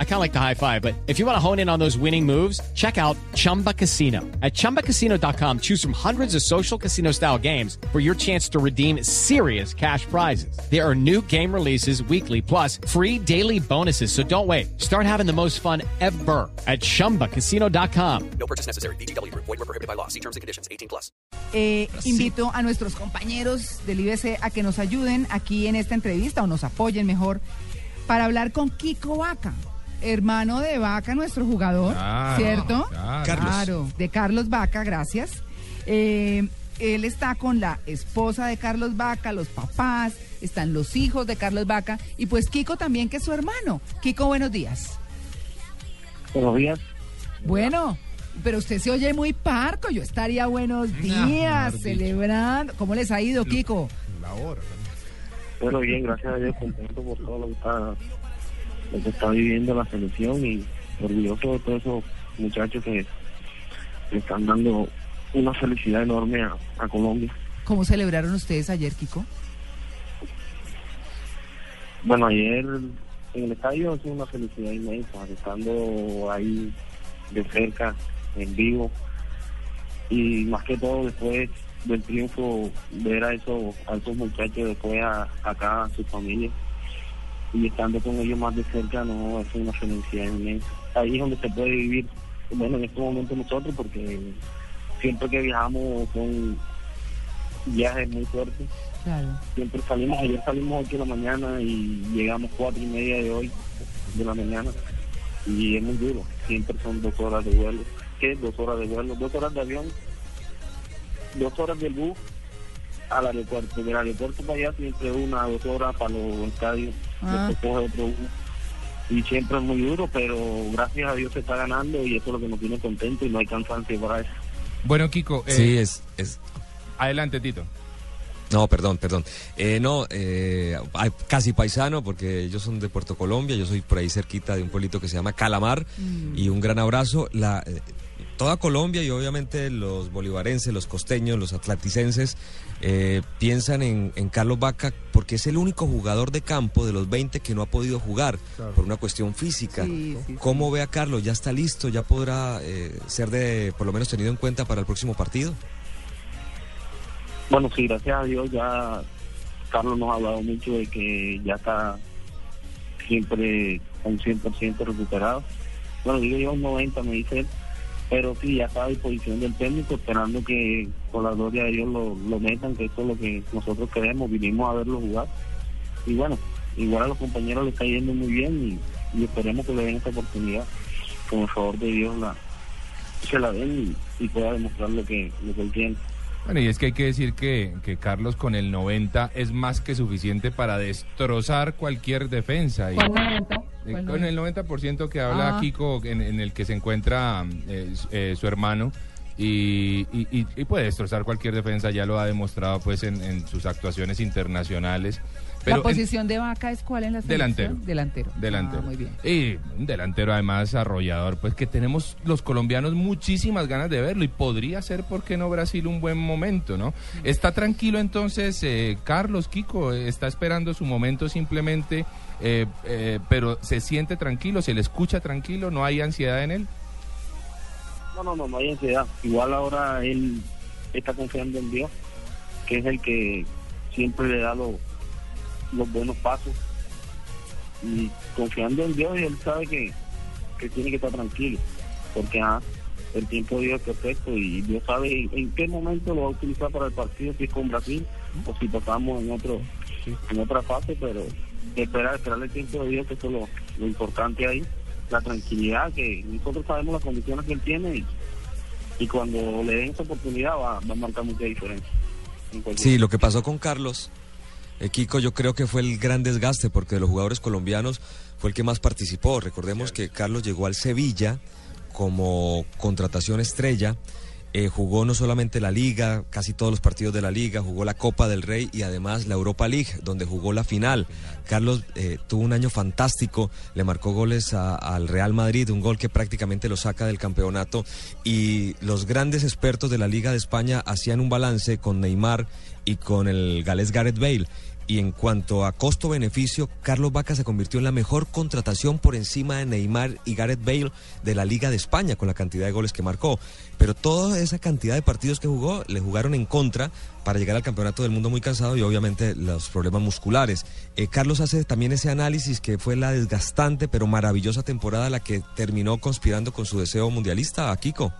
I kind of like the high five, but if you want to hone in on those winning moves, check out Chumba Casino. At ChumbaCasino.com, choose from hundreds of social casino style games for your chance to redeem serious cash prizes. There are new game releases weekly, plus free daily bonuses. So don't wait. Start having the most fun ever at ChumbaCasino.com. No purchase necessary. BGW. Void were prohibited by law. See terms and conditions. 18 plus. Eh, invito a nuestros compañeros del IBC a que nos ayuden aquí en esta entrevista o nos apoyen mejor para hablar con Kiko Vaca, hermano de Vaca, nuestro jugador, Claro, ¿cierto? claro. Claro, de Carlos Vaca, gracias. Eh, él está con la esposa de Carlos Vaca, los papás, están los hijos de Carlos Vaca y pues Kiko también que es su hermano. Kiko, buenos días. Buenos días. Bueno, pero usted se oye muy parco. Yo estaría buenos días, celebrando. ¿Cómo les ha ido, Kiko? La hora. Bueno, bien, gracias a Dios, contento por todo lo que está, lo que está viviendo la selección y orgulloso de todos esos muchachos que le están dando una felicidad enorme a, a Colombia. ¿Cómo celebraron ustedes ayer, Kiko? Bueno, ayer en el estadio es una felicidad inmensa, estando ahí de cerca, en vivo, y más que todo después del triunfo, ver a esos, a esos muchachos después a, acá, a su familia, y estando con ellos más de cerca, no, es una felicidad inmensa. Ahí es donde se puede vivir, bueno, en este momento nosotros, porque siempre que viajamos son viajes muy fuertes Claro. siempre salimos, ayer salimos 8 de la mañana y llegamos cuatro y media de hoy, de la mañana, y es muy duro, siempre son dos horas de vuelo, ¿qué? Dos horas de vuelo, dos horas de avión, dos horas del bus al aeropuerto, del aeropuerto para allá siempre una, dos horas para los estadios, Ah. después coge otro bus, y siempre es muy duro, pero gracias a Dios se está ganando y eso es lo que nos tiene contentos y no hay cansancio para eso. Bueno, Kiko, eh, Sí, es, es... adelante, Tito. No, perdón, perdón. Eh, no, eh, casi paisano, porque ellos son de Puerto Colombia, yo soy por ahí cerquita de un pueblito que se llama Calamar, y un gran abrazo. La, eh, toda Colombia y obviamente los bolivarenses, los costeños, los atlanticenses, eh, piensan en, en Carlos Vaca porque es el único jugador de campo de los 20 que no ha podido jugar por una cuestión física. Sí, sí, sí. ¿Cómo ve a Carlos? ¿Ya está listo? ¿Ya podrá eh, ser de, por lo menos tenido en cuenta para el próximo partido? Bueno, sí, gracias a Dios ya Carlos nos ha hablado mucho de que ya está siempre un 100% recuperado. Bueno, digo yo un 90, me dice él, pero sí, ya está a disposición del técnico, esperando que con la gloria de Dios lo, lo metan, que eso es lo que nosotros queremos, vinimos a verlo jugar. Y bueno, igual a los compañeros le está yendo muy bien y, y esperemos que le den esta oportunidad, con el favor de Dios la, se la den y, y pueda demostrar lo que, lo que él tiene. Bueno, y es que hay que decir que, que Carlos con el 90 es más que suficiente para destrozar cualquier defensa. Y, eh, con el 90% que habla Ah. Kiko, en, en el que se encuentra eh, eh, su hermano, y, y- y- y puede destrozar cualquier defensa, ya lo ha demostrado pues en, en sus actuaciones internacionales. ¿La en- posición de Vaca es cuál en la selección? Delantero. Delantero. Delantero. Ah, muy bien. Y un delantero además arrollador, pues que tenemos los colombianos muchísimas ganas de verlo y podría ser, ¿por qué no Brasil un buen momento, no? ¿Está tranquilo entonces eh, Carlos Kiko? ¿Está esperando su momento simplemente, eh, eh, pero se siente tranquilo, se le escucha tranquilo, no hay ansiedad en él? No, no, no, no hay ansiedad. Igual ahora él está confiando en Dios, que es el que siempre le da los, los buenos pasos. Y confiando en Dios, él sabe que, que tiene que estar tranquilo, porque ah, el tiempo de Dios es perfecto y Dios sabe en, en qué momento lo va a utilizar para el partido, si es con Brasil o si pasamos en otro en otra fase, pero esperar, esperar el tiempo de Dios, que eso es lo, lo importante ahí, la tranquilidad, que nosotros sabemos las condiciones que él tiene y, y cuando le den esa oportunidad va, va a marcar mucha diferencia. Sí, lo que pasó con Carlos, eh, Kiko, yo creo que fue el gran desgaste porque de los jugadores colombianos fue el que más participó. Recordemos que Carlos llegó al Sevilla como contratación estrella eh, jugó no solamente la liga, casi todos los partidos de la liga, jugó la Copa del Rey y además la Europa League, donde jugó la final. Carlos eh, tuvo un año fantástico, le marcó goles al Real Madrid, un gol que prácticamente lo saca del campeonato y los grandes expertos de la Liga de España hacían un balance con Neymar y con el galés Gareth Bale. Y en cuanto a costo-beneficio, Carlos Vaca se convirtió en la mejor contratación por encima de Neymar y Gareth Bale de la Liga de España con la cantidad de goles que marcó. Pero toda esa cantidad de partidos que jugó le jugaron en contra para llegar al Campeonato del Mundo muy cansado y obviamente los problemas musculares. Eh, Carlos hace también ese análisis que fue la desgastante pero maravillosa temporada la que terminó conspirando con su deseo mundialista a Kiko.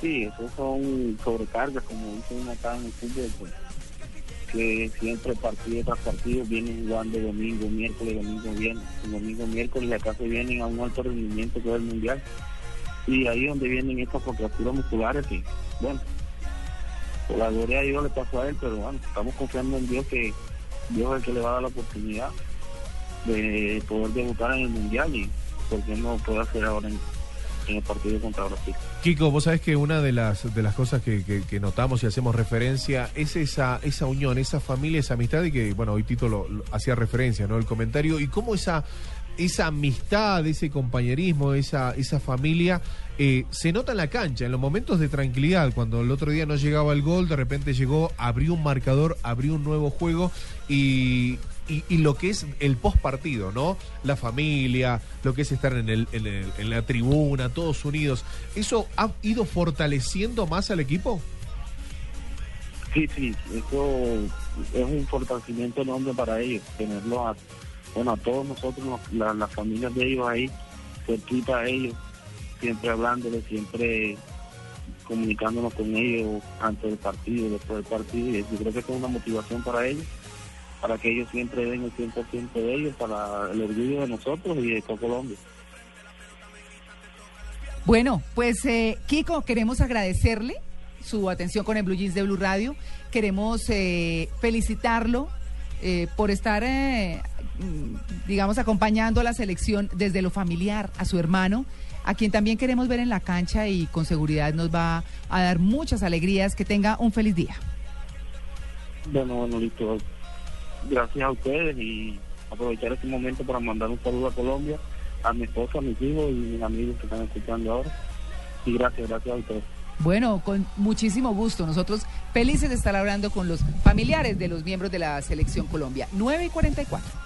Sí, esos son sobrecargas, como dicen acá en el fútbol, pues, que siempre partido tras partido vienen jugando domingo, miércoles, domingo, viernes, domingo, miércoles, y acá se vienen a un alto rendimiento que es el mundial. Y ahí donde vienen estas contracturas musculares que, bueno, por la gloria de Dios le pasó a él, pero bueno, estamos confiando en Dios que Dios es el que le va a dar la oportunidad de poder debutar en el mundial y porque no puede hacer ahora en, en el partido contra Brasil. Kiko, vos sabés que una de las, de las cosas que, notamos y hacemos referencia es esa, esa unión, esa familia, esa amistad y que, bueno, hoy Tito lo hacía referencia, ¿no? El comentario y cómo esa, esa amistad, ese compañerismo, esa, esa familia eh, se nota en la cancha, en los momentos de tranquilidad, cuando el otro día no llegaba el gol, de repente llegó, abrió un marcador, abrió un nuevo juego y, y, y lo que es el post partido, ¿no? La familia, lo que es estar en, el, en, el- en la tribuna, todos unidos. ¿Eso ha ido fortaleciendo más al equipo? Sí, sí, eso es un fortalecimiento enorme para ellos, tenerlos a, bueno, a todos nosotros, los- la- las familias de ellos ahí, cerquita a ellos, siempre hablándoles, siempre comunicándonos con ellos antes del partido, después del partido, y yo creo que es una motivación para ellos, para que ellos siempre den el 100% de ellos, para el orgullo de nosotros y de todo Colombia. Bueno, pues eh, Kiko, queremos agradecerle su atención con el Blue Jeans de Blue Radio. Queremos eh, felicitarlo eh, por estar, eh, mm, digamos, acompañando a la selección desde lo familiar a su hermano, a quien también queremos ver en la cancha y con seguridad nos va a dar muchas alegrías. Que tenga un feliz día. Bueno, bueno, listo. Gracias a ustedes y aprovechar este momento para mandar un saludo a Colombia, a mi esposa, a mis hijos y mis amigos que están escuchando ahora. Y gracias, gracias a ustedes. Bueno, con muchísimo gusto. Nosotros felices de estar hablando con los familiares de los miembros de la selección Colombia. 9 y 44.